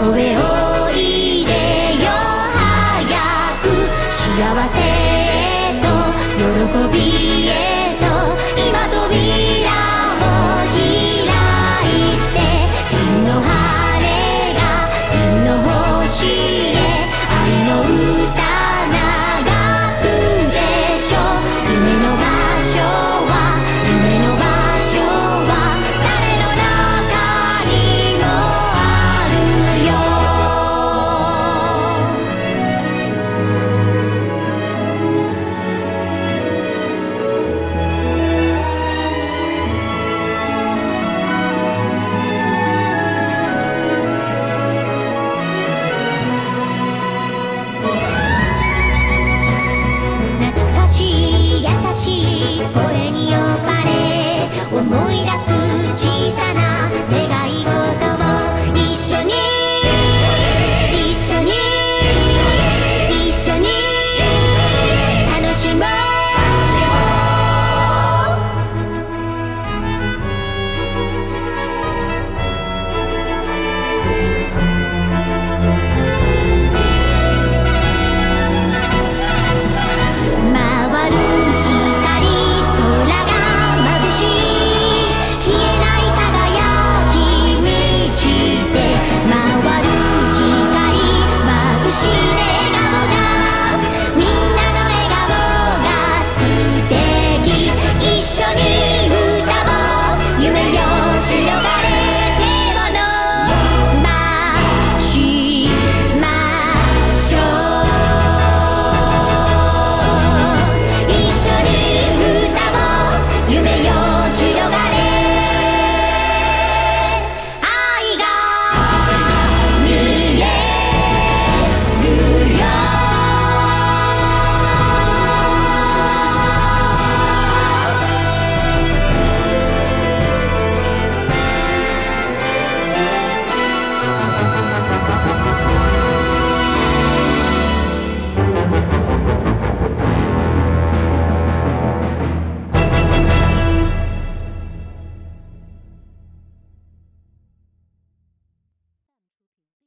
上おいでよ早く幸せと喜び